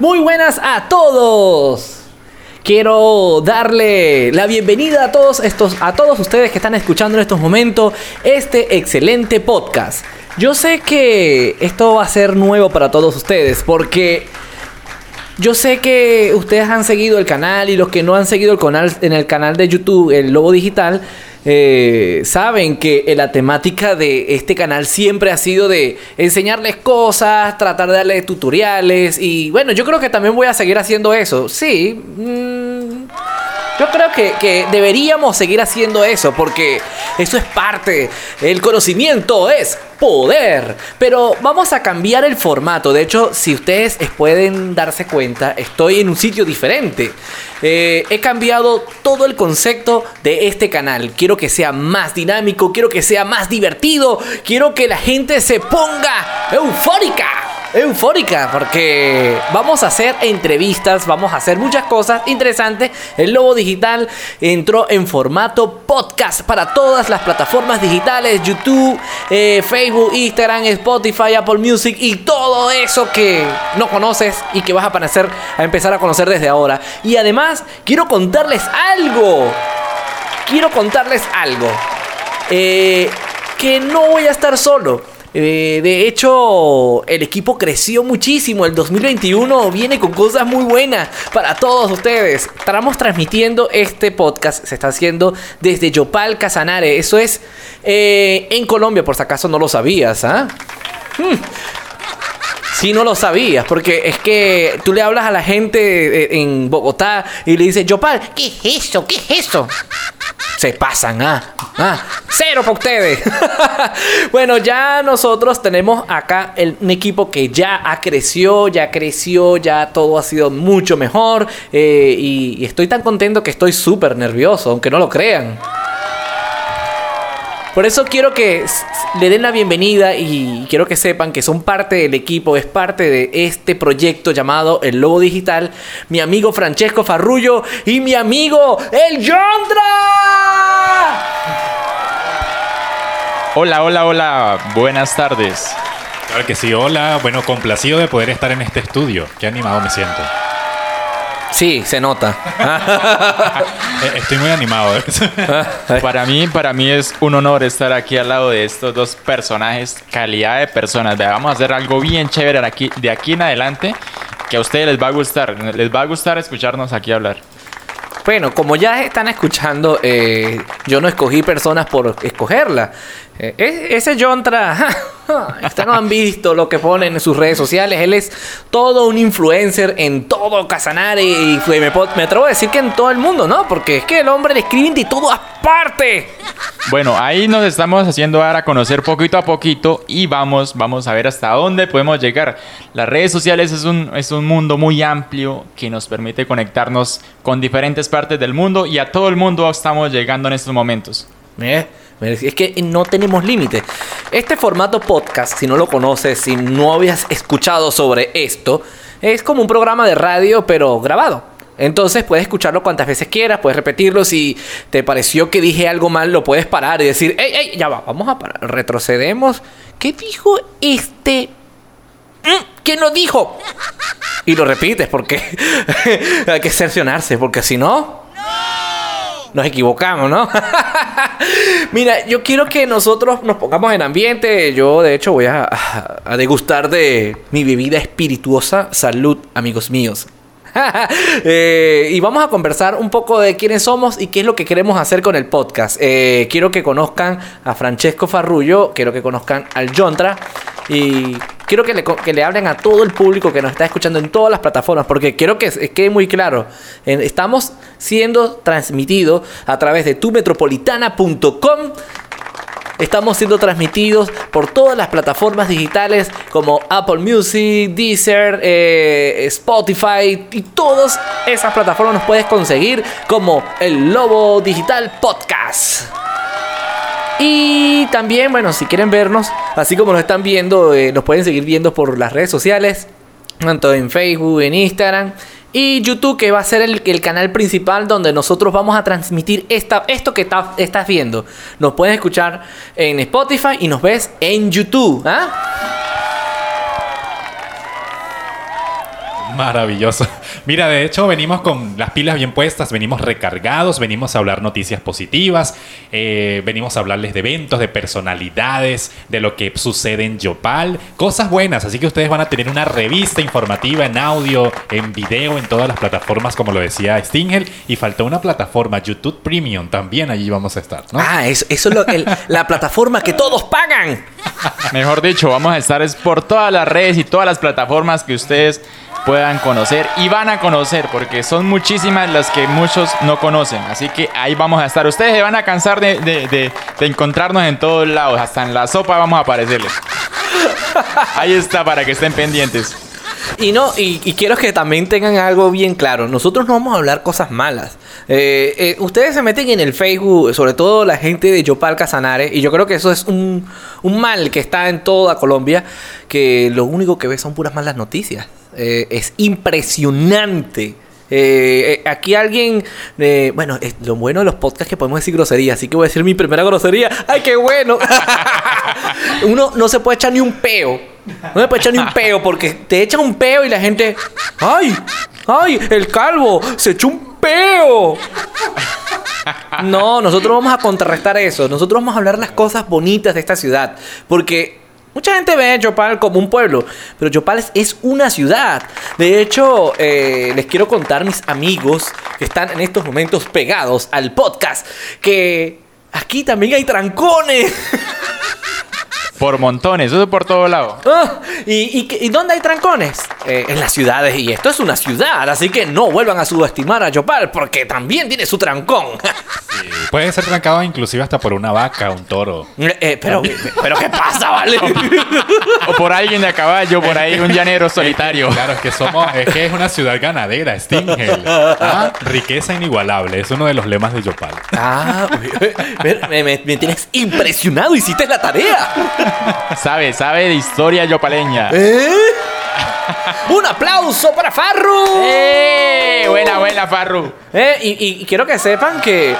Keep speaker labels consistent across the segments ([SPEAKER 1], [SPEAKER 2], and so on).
[SPEAKER 1] Muy buenas a todos. Quiero darle la bienvenida a todos estos a todos ustedes que están escuchando en estos momentos este excelente podcast. Yo sé que esto va a ser nuevo para todos ustedes porque yo sé que ustedes han seguido el canal y los que no han seguido el canal en el canal de YouTube, el Lobo Digital, eh, saben que la temática de este canal siempre ha sido de enseñarles cosas, tratar de darles tutoriales y bueno, yo creo que también voy a seguir haciendo eso. Sí. Mm, yo creo que, deberíamos seguir haciendo eso porque eso es parte. El conocimiento es poder. Pero vamos a cambiar el formato. De hecho, si ustedes pueden darse cuenta, estoy en un sitio diferente. Eh, he cambiado todo el concepto de este canal. Quiero que sea más dinámico, quiero que sea más divertido, quiero que la gente se ponga eufórica eufórica porque vamos a hacer entrevistas, vamos a hacer muchas cosas interesantes. El Lobo Digital entró en formato podcast para todas las plataformas digitales, YouTube, eh, Facebook, Instagram, Spotify, Apple Music y todo eso que no conoces y que vas a, aparecer, a empezar a conocer desde ahora. Y además, quiero contarles algo. Quiero contarles algo. Eh, que no voy a estar solo eh, de hecho, el equipo creció muchísimo. El 2021 viene con cosas muy buenas para todos ustedes. Estamos transmitiendo este podcast. Se está haciendo desde Yopal, Casanare. Eso es eh, en Colombia, por si acaso no lo sabías. ¿ah? Hmm. Si no lo sabías, porque es que tú le hablas a la gente eh, en Bogotá y le dices, Yopal, ¿qué es eso? ¿Qué es eso? Se pasan, ah, ah, cero para ustedes. bueno, ya nosotros tenemos acá un equipo que ya ha creció, ya creció, ya todo ha sido mucho mejor. Eh, y, estoy tan contento que estoy súper nervioso, aunque no lo crean. Por eso quiero que le den la bienvenida y quiero que sepan que son parte del equipo, es parte de este proyecto llamado El Lobo Digital, mi amigo Francesco Farrullo y mi amigo El Yondra.
[SPEAKER 2] Hola, hola, hola, buenas tardes.
[SPEAKER 3] Claro que sí, hola, bueno, complacido de poder estar en este estudio, qué animado me siento.
[SPEAKER 1] Sí, se nota.
[SPEAKER 3] Eh, estoy muy animado.
[SPEAKER 2] ¿eh? para mí, para mí es un honor estar aquí al lado de estos dos personajes, calidad de personas. vamos a hacer algo bien chévere aquí, de aquí en adelante que a ustedes les va a gustar. Les va a gustar escucharnos aquí hablar.
[SPEAKER 1] Bueno, como ya están escuchando, eh, yo no escogí personas por escogerla. Eh, ese Jontra, ustedes no han visto lo que ponen en sus redes sociales. Él es todo un influencer en todo Casanare y me, me, atrevo a decir que en todo el mundo, ¿no? Porque es que el hombre le escribe de todo aparte.
[SPEAKER 2] Bueno, ahí nos estamos haciendo dar a conocer poquito a poquito y vamos, vamos a ver hasta dónde podemos llegar. Las redes sociales es un, es un mundo muy amplio que nos permite conectarnos con diferentes partes del mundo y a todo el mundo estamos llegando en estos momentos.
[SPEAKER 1] ¿Eh? Es que no tenemos límite. Este formato podcast, si no lo conoces, si no habías escuchado sobre esto, es como un programa de radio, pero grabado. Entonces puedes escucharlo cuantas veces quieras, puedes repetirlo. Si te pareció que dije algo mal, lo puedes parar y decir, ¡Ey, ey! Ya va, vamos a parar. Retrocedemos. ¿Qué dijo este? Mm, ¿Qué no dijo? Y lo repites porque hay que cercionarse, porque si no nos equivocamos, ¿no? Mira, yo quiero que nosotros nos pongamos en ambiente. Yo, de hecho, voy a, degustar de mi bebida espirituosa. Salud, amigos míos. Eh, y vamos a conversar un poco de quiénes somos y qué es lo que queremos hacer con el podcast. Eh, quiero que conozcan a Francesco Farrullo, quiero que conozcan al Jontra y quiero que le, que le, hablen a todo el público que nos está escuchando en todas las plataformas, porque quiero que quede muy claro. estamos siendo transmitidos a través de tumetropolitana.com. Estamos siendo transmitidos por todas las plataformas digitales como Apple Music, Deezer, eh, Spotify y todas esas plataformas nos puedes conseguir como el Lobo Digital Podcast. Y también, bueno, si quieren vernos, así como nos están viendo, eh, nos pueden seguir viendo por las redes sociales, tanto en Facebook, en Instagram y YouTube, que va a ser el, canal principal donde nosotros vamos a transmitir esta, esto que estás viendo. Nos pueden escuchar en Spotify y nos ves en YouTube. ¿ah?
[SPEAKER 3] Maravilloso. Mira, de hecho venimos con las pilas bien puestas, venimos recargados, venimos a hablar noticias positivas, eh, venimos a hablarles de eventos, de personalidades, de lo que sucede en Yopal, cosas buenas. Así que ustedes van a tener una revista informativa en audio, en video, en todas las plataformas, como lo decía Stingel. Y falta una plataforma, YouTube Premium, también allí vamos a estar, ¿no?
[SPEAKER 1] Ah, eso, eso es lo- el- la plataforma que todos pagan.
[SPEAKER 2] Mejor dicho, vamos a estar es por todas las redes y todas las plataformas que ustedes puedan conocer y van a conocer, porque son muchísimas las que muchos no conocen. Así que ahí vamos a estar. Ustedes se van a cansar de, encontrarnos en todos lados, hasta en la sopa vamos a aparecerles. Ahí está para que estén pendientes.
[SPEAKER 1] Y no, y, y quiero que también tengan algo bien claro. Nosotros no vamos a hablar cosas malas. Eh, eh, ustedes se meten en el Facebook, sobre todo la gente de Yopal Casanare, y yo creo que eso es un, un mal que está en toda Colombia, que lo único que ve son puras malas noticias. Eh, es impresionante. Eh, eh, aquí alguien, bueno, es lo bueno de los podcasts que podemos decir grosería, así que voy a decir mi primera grosería. ¡Ay, qué bueno! Uno no se puede echar ni un peo. No se puede echar ni un peo porque te echan un peo y la gente, ¡ay! ¡ay! El calvo se echó un peo. No, nosotros vamos a contrarrestar eso. Nosotros vamos a hablar las cosas bonitas de esta ciudad. Porque mucha gente ve a Yopal como un pueblo, pero Yopal es, una ciudad. De hecho, eh, les quiero contar mis amigos que están en estos momentos pegados al podcast que aquí también hay trancones.
[SPEAKER 2] Por montones, eso es por todos lados.
[SPEAKER 1] Ah, ¿y, y, dónde hay trancones? Eh, en las ciudades. Y esto es una ciudad, así que no vuelvan a subestimar a Yopal porque también tiene su trancón.
[SPEAKER 3] Sí, Puede ser trancado inclusive hasta por una vaca, un toro.
[SPEAKER 1] Eh, pero, pero ¿qué pasa, vale?
[SPEAKER 2] O por alguien de a caballo, por ahí un llanero solitario.
[SPEAKER 3] Claro, es que somos, es que es una ciudad ganadera, Stingel. Ah, Riqueza inigualable, es uno de los lemas de Yopal.
[SPEAKER 1] ah, me- me tienes impresionado, hiciste la tarea.
[SPEAKER 2] Sabe, sabe de historia yopaleña.
[SPEAKER 1] ¿Eh? Un aplauso para Farru.
[SPEAKER 2] ¡Eh! Buena, buena, Farru.
[SPEAKER 1] Eh, y, quiero que sepan que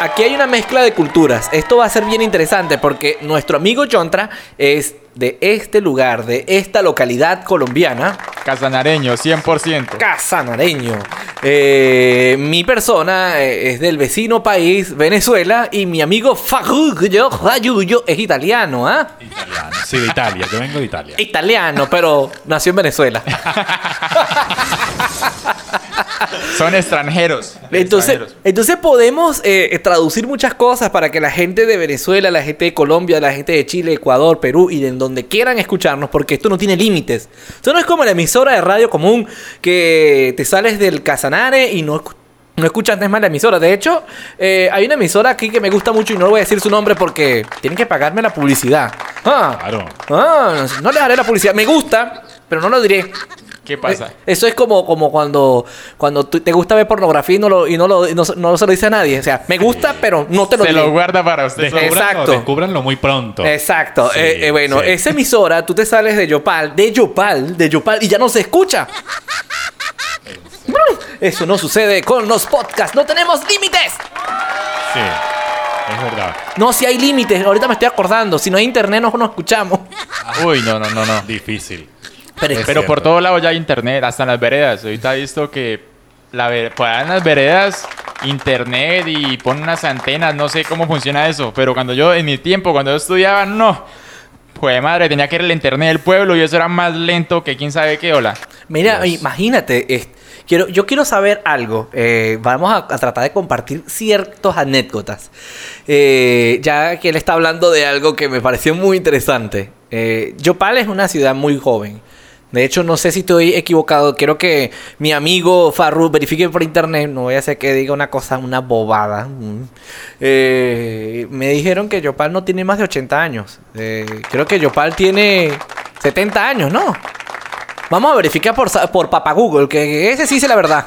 [SPEAKER 1] aquí hay una mezcla de culturas. Esto va a ser bien interesante porque nuestro amigo Chontra es de este lugar, de esta localidad colombiana,
[SPEAKER 2] Casanareño, 100%.
[SPEAKER 1] casanareño. Eh, mi persona eh, es del vecino país, Venezuela, y mi amigo Farruglio Rayullo es italiano, ¿ah?
[SPEAKER 3] Italiano. Sí, de Italia, yo vengo de Italia.
[SPEAKER 1] Italiano, pero nació en Venezuela.
[SPEAKER 2] Son extranjeros.
[SPEAKER 1] Entonces,
[SPEAKER 2] Extranjeros.
[SPEAKER 1] entonces podemos eh, traducir muchas cosas para que la gente de Venezuela, la gente de Colombia, la gente de Chile, Ecuador, Perú y de en donde quieran escucharnos, porque esto no tiene límites. Esto no es como la emisora de radio común que te sales del Casanare y no, no escuchas antes más la emisora. De hecho, eh, hay una emisora aquí que me gusta mucho y no voy a decir su nombre porque tienen que pagarme la publicidad. Ah,
[SPEAKER 3] Claro.
[SPEAKER 1] ah, no le daré la publicidad. Me gusta, pero no lo diré.
[SPEAKER 2] ¿Qué pasa?
[SPEAKER 1] Eh, Eso es como, como cuando, cuando te gusta ver pornografía y no lo, y no lo, y no, no se lo dice a nadie. O sea, me gusta, pero no te lo
[SPEAKER 2] Se
[SPEAKER 1] diré.
[SPEAKER 2] lo guarda para usted.
[SPEAKER 3] Descúbranlo,
[SPEAKER 1] Exacto.
[SPEAKER 3] descúbranlo muy pronto.
[SPEAKER 1] Exacto.
[SPEAKER 3] Sí,
[SPEAKER 1] Eh, eh, bueno,
[SPEAKER 3] sí.
[SPEAKER 1] esa emisora, tú te sales de Yopal, de Yopal, de Yopal, y ya no se escucha. Eso no sucede con los podcasts. No tenemos límites.
[SPEAKER 3] Sí, es verdad.
[SPEAKER 1] No, si hay límites. Ahorita me estoy acordando. Si no hay internet, no nos escuchamos.
[SPEAKER 2] Uy, no, no, no, no.
[SPEAKER 3] Difícil.
[SPEAKER 1] Pero,
[SPEAKER 2] por todos lados ya hay internet, hasta en las veredas. Ahorita he visto que la ver- allá en las veredas internet y ponen unas antenas, no sé cómo funciona eso, pero cuando yo en mi tiempo, cuando yo estudiaba, no. Pues madre, tenía que ir el internet del pueblo y eso era más lento que quién sabe qué, hola.
[SPEAKER 1] Mira,
[SPEAKER 3] Dios.
[SPEAKER 1] imagínate, quiero, yo quiero saber algo. eh, vamos a, a tratar de compartir ciertas anécdotas. Eh, ya que él está hablando de algo que me pareció muy interesante. Eh, Yopal es una ciudad muy joven. De hecho, no sé si estoy equivocado. Quiero que mi amigo Farru verifique por internet. No voy a hacer que diga una cosa, una bobada. Mm. Eh, me dijeron que Yopal no tiene más de 80 años. Eh, creo que Yopal tiene 70 años, ¿no? Vamos a verificar por, por Papa Google, que ese sí dice la verdad.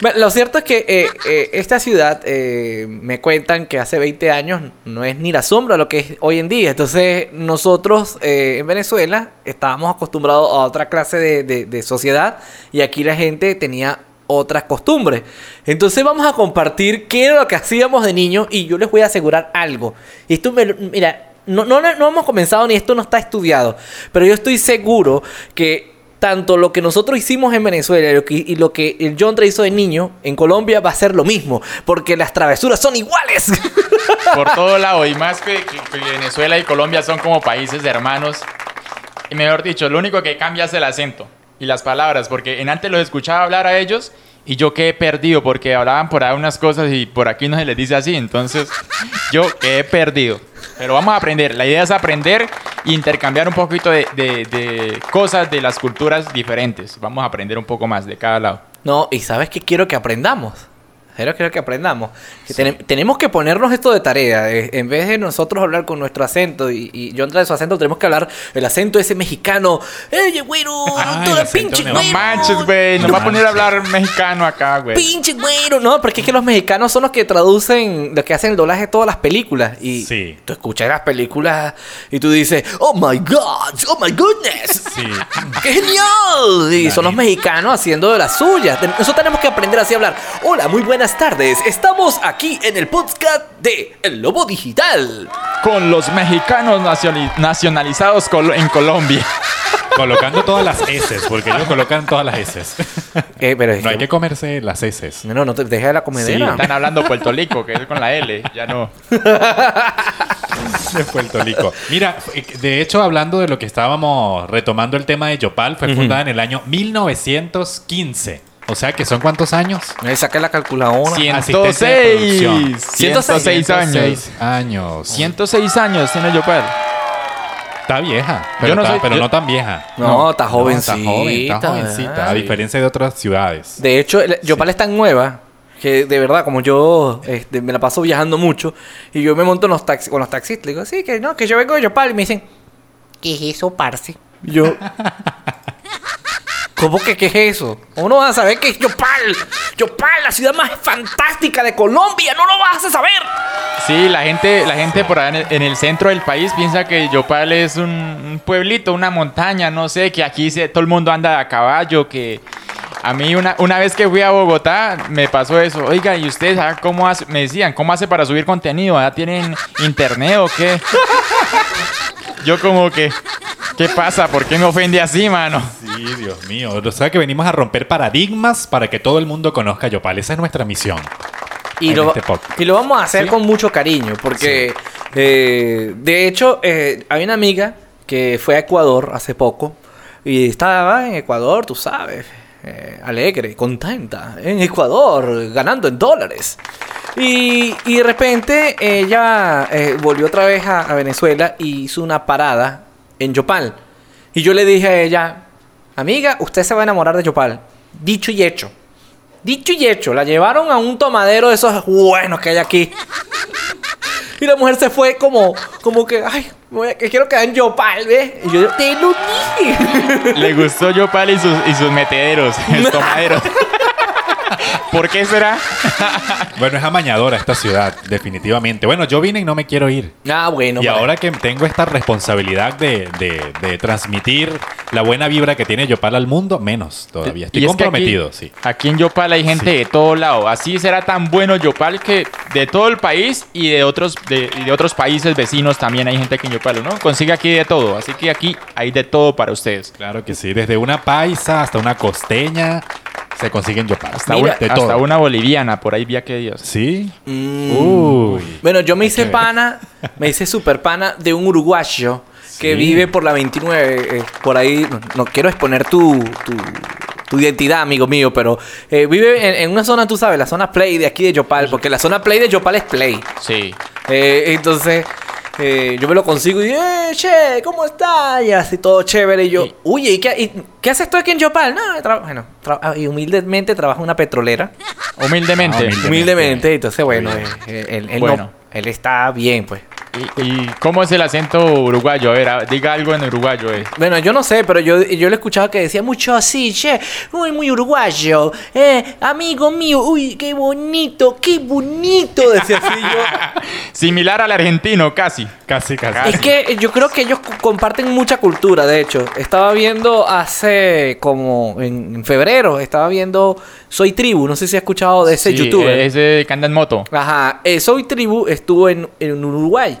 [SPEAKER 1] Lo cierto es que eh, eh, esta ciudad eh, me cuentan que hace 20 años no es ni la sombra lo que es hoy en día. Entonces nosotros en Venezuela estábamos acostumbrados a otra clase de, sociedad y aquí la gente tenía otras costumbres. Entonces vamos a compartir qué era lo que hacíamos de niños y yo les voy a asegurar algo. Y esto, me mira, no, no, no hemos comenzado ni esto no está estudiado, pero yo estoy seguro que tanto lo que nosotros hicimos en Venezuela y lo que, el John Trey hizo de niño, en Colombia va a ser lo mismo, porque las travesuras son iguales.
[SPEAKER 2] Por todo lado. Y más que, Venezuela y Colombia son como países hermanos. Y mejor dicho, lo único que cambia es el acento y las palabras. Porque en antes los escuchaba hablar a ellos y yo quedé perdido porque hablaban por ahí unas cosas y por aquí no se les dice así. Entonces yo quedé perdido. Pero vamos a aprender. La idea es aprender intercambiar un poquito de, de- de cosas de las culturas diferentes. Vamos a aprender un poco más de cada lado.
[SPEAKER 1] No, y sabes que quiero que aprendamos. Pero quiero que aprendamos. Que tenem- tenemos que ponernos esto de tarea. eh, en vez de nosotros hablar con nuestro acento y, y John trae su acento, tenemos que hablar el acento ese mexicano. ¡Ey, güero!
[SPEAKER 3] Ah,
[SPEAKER 1] ¡Todo
[SPEAKER 3] el acento
[SPEAKER 1] pinche
[SPEAKER 3] neo-
[SPEAKER 2] No
[SPEAKER 1] güero!
[SPEAKER 2] manches, güey. Nos va a poner a hablar mexicano acá, güey.
[SPEAKER 1] ¡Pinche güero! No, porque es que los mexicanos son los que traducen, los que hacen el doblaje de todas las películas. Y
[SPEAKER 3] Sí.
[SPEAKER 1] tú escuchas las películas y tú dices, ¡Oh my God! ¡Oh my goodness!
[SPEAKER 3] Sí.
[SPEAKER 1] ¡Qué genial! Y son los mexicanos haciendo de las suyas. Ten- Nosotros tenemos que aprender así a hablar. Hola, muy buenas tardes. Estamos aquí en el podcast de El Lobo Digital.
[SPEAKER 2] Con los mexicanos nacionali- nacionalizados colo- en Colombia.
[SPEAKER 3] Colocando todas las S, porque ellos colocan todas las S.
[SPEAKER 1] Eh, pero
[SPEAKER 3] No hay
[SPEAKER 1] que-
[SPEAKER 3] comerse las S.
[SPEAKER 1] No, no, no te dejes de la comedera.
[SPEAKER 2] Están hablando Puerto Rico, que es con la L. Ya no.
[SPEAKER 3] de Puerto Rico. Mira, eh, de hecho, hablando de lo que estábamos retomando el tema de Yopal, fue fundada en el año 1915. O sea, que son cuántos años?
[SPEAKER 1] Me saqué la calculadora.
[SPEAKER 3] Asistente de
[SPEAKER 2] 106.
[SPEAKER 3] producción.
[SPEAKER 2] 106 años.
[SPEAKER 3] 106 años.
[SPEAKER 2] 106 años tiene Yopal.
[SPEAKER 3] Está vieja, pero,
[SPEAKER 2] Yo no
[SPEAKER 3] está-
[SPEAKER 2] soy-
[SPEAKER 3] pero
[SPEAKER 2] yo-
[SPEAKER 3] no tan vieja.
[SPEAKER 1] No, está
[SPEAKER 3] No,
[SPEAKER 1] jovencita.
[SPEAKER 3] está joven, está jovencita, a diferencia de otras ciudades.
[SPEAKER 1] De hecho, el- Yopal es tan nueva que de verdad, como yo este, me la paso viajando mucho y yo me monto en los taxis, con los taxistas, le digo, sí, que no, que yo vengo de Yopal y me dicen, ¿qué es eso, parce? Y yo, ¿cómo que qué es eso? ¿Cómo no vas a saber qué es Yopal? Yopal, la ciudad más fantástica de Colombia, no lo vas a saber.
[SPEAKER 2] Sí, la gente, la gente por ahí en el, en el centro del país piensa que Yopal es un, pueblito, una montaña, no sé, que aquí todo el mundo anda a caballo, que a mí una, una vez que fui a Bogotá me pasó eso. Oiga, ¿y ustedes ah, cómo hace? Me decían, ¿cómo hace para subir contenido? ¿Ya tienen internet o qué? Yo como que, ¿qué pasa? ¿Por qué me ofende así, mano?
[SPEAKER 3] Sí, Dios mío. O sea que venimos a romper paradigmas para que todo el mundo conozca Yopal. Esa es nuestra misión.
[SPEAKER 1] Y lo,
[SPEAKER 3] este
[SPEAKER 1] y lo vamos a hacer
[SPEAKER 3] ¿Sí?
[SPEAKER 1] con mucho cariño, porque eh, de hecho eh, hay una amiga que fue a Ecuador hace poco y estaba en Ecuador, tú sabes, eh, alegre, contenta, en Ecuador, ganando en dólares. Y, y de repente ella eh, volvió otra vez a, Venezuela y hizo una parada en Yopal. Y yo le dije a ella, amiga, usted se va a enamorar de Yopal. Dicho y hecho. Dicho y hecho, la llevaron a un tomadero de esos buenos que hay aquí. Y la mujer se fue como, como que, ay, que quiero quedar en Yopal, ¿ves? Y yo, te lo dije.
[SPEAKER 2] Le gustó Yopal y sus, y sus metederos, el tomadero. ¿Por qué será?
[SPEAKER 3] Bueno, es amañadora esta ciudad, definitivamente. Bueno, yo vine y no me quiero ir.
[SPEAKER 1] Ah, bueno.
[SPEAKER 3] y
[SPEAKER 1] vale.
[SPEAKER 3] ahora que tengo esta responsabilidad de, de- de transmitir la buena vibra que tiene Yopal al mundo, menos todavía. Estoy
[SPEAKER 2] Y es que
[SPEAKER 3] comprometido,
[SPEAKER 2] aquí,
[SPEAKER 3] sí.
[SPEAKER 2] Aquí en Yopal hay gente
[SPEAKER 3] Sí.
[SPEAKER 2] de todo lado. Así será tan bueno Yopal que de todo el país y de otros, de, y de otros países vecinos también hay gente aquí en Yopal, ¿no? Consigue aquí de todo. Así que aquí hay de todo para ustedes.
[SPEAKER 3] Claro que sí. Desde una paisa hasta una costeña se consiguen Yopal.
[SPEAKER 2] Hasta,
[SPEAKER 1] Mira,
[SPEAKER 2] una, hasta una boliviana, por ahí vi que Dios.
[SPEAKER 3] ¿Sí?
[SPEAKER 1] Mm.
[SPEAKER 3] Uy.
[SPEAKER 1] Bueno, yo me hice pana, me hice super pana de un uruguayo que
[SPEAKER 3] Sí.
[SPEAKER 1] vive por la 29. eh, por ahí, no, no quiero exponer tu, tu, tu identidad, amigo mío, pero eh, vive en, en una zona, tú sabes, la zona Play de aquí de Yopal, porque la zona Play de Yopal es Play.
[SPEAKER 2] Sí.
[SPEAKER 1] Eh, entonces, eh, yo me lo consigo y, eh, che, ¿cómo estás? Y así todo chévere. Y yo,
[SPEAKER 2] Y-
[SPEAKER 1] oye, ¿y qué, y qué haces tú aquí en Yopal? No, tra- bueno, tra- ah, y humildemente trabajo en una petrolera.
[SPEAKER 2] Humildemente.
[SPEAKER 3] Ah, humilde.
[SPEAKER 1] Humildemente, entonces, bueno, eh, él, él
[SPEAKER 2] Bueno.
[SPEAKER 1] no- él está bien, pues.
[SPEAKER 2] ¿Y, y cómo es el acento uruguayo? A ver, a- diga algo en uruguayo. Eh.
[SPEAKER 1] Bueno, yo no sé, pero yo, yo le escuchaba que decía mucho así, che, muy, muy uruguayo, eh, amigo mío, uy, qué bonito, qué bonito, decía así yo.
[SPEAKER 2] Similar al argentino, casi.
[SPEAKER 3] Casi, casi.
[SPEAKER 1] Es que yo creo que ellos co- comparten mucha cultura, de hecho. Estaba viendo hace como en, en febrero, estaba viendo Soy Tribu, no sé si has escuchado de ese
[SPEAKER 2] Sí,
[SPEAKER 1] youtuber.
[SPEAKER 2] Ese que anda en moto.
[SPEAKER 1] Ajá, eh, Soy Tribu estuvo en, en Uruguay.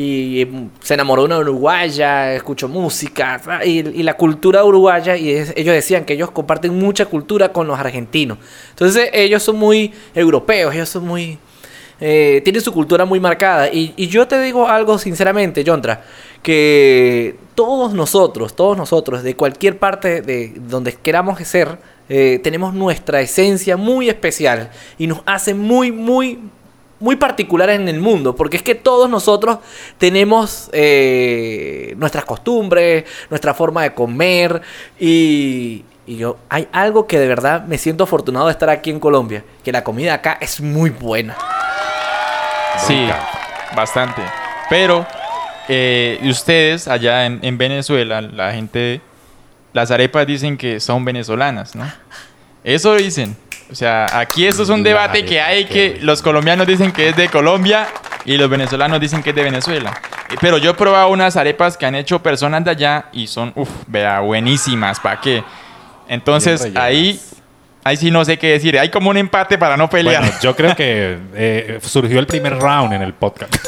[SPEAKER 1] Y se enamoró de una uruguaya, escuchó música y, la cultura uruguaya y ellos decían que ellos comparten mucha cultura con los argentinos. Entonces ellos son muy europeos, ellos son muy... eh, tienen su cultura muy marcada. Y, yo te digo algo sinceramente, Jontra, que todos nosotros, todos nosotros, de cualquier parte de donde queramos ser, eh, tenemos nuestra esencia muy especial y nos hace muy, muy, muy particulares en el mundo, porque es que todos nosotros tenemos eh, nuestras costumbres, nuestra forma de comer y, y yo hay algo que de verdad me siento afortunado de estar aquí en Colombia, que la comida acá es muy buena.
[SPEAKER 2] Sí, bastante. Pero eh, ustedes allá en, en Venezuela, la gente, las arepas dicen que son venezolanas, ¿no? Eso dicen. O sea, aquí esto es un debate que hay que los colombianos dicen que es de Colombia y los venezolanos dicen que es de Venezuela. Eh, Pero yo he probado unas arepas que han hecho personas de allá y son, uff, vea, buenísimas, ¿para qué? Entonces ahí, ahí sí no sé qué decir. Hay como un empate para no pelear.
[SPEAKER 3] Bueno, yo creo que eh, surgió el primer round en el podcast.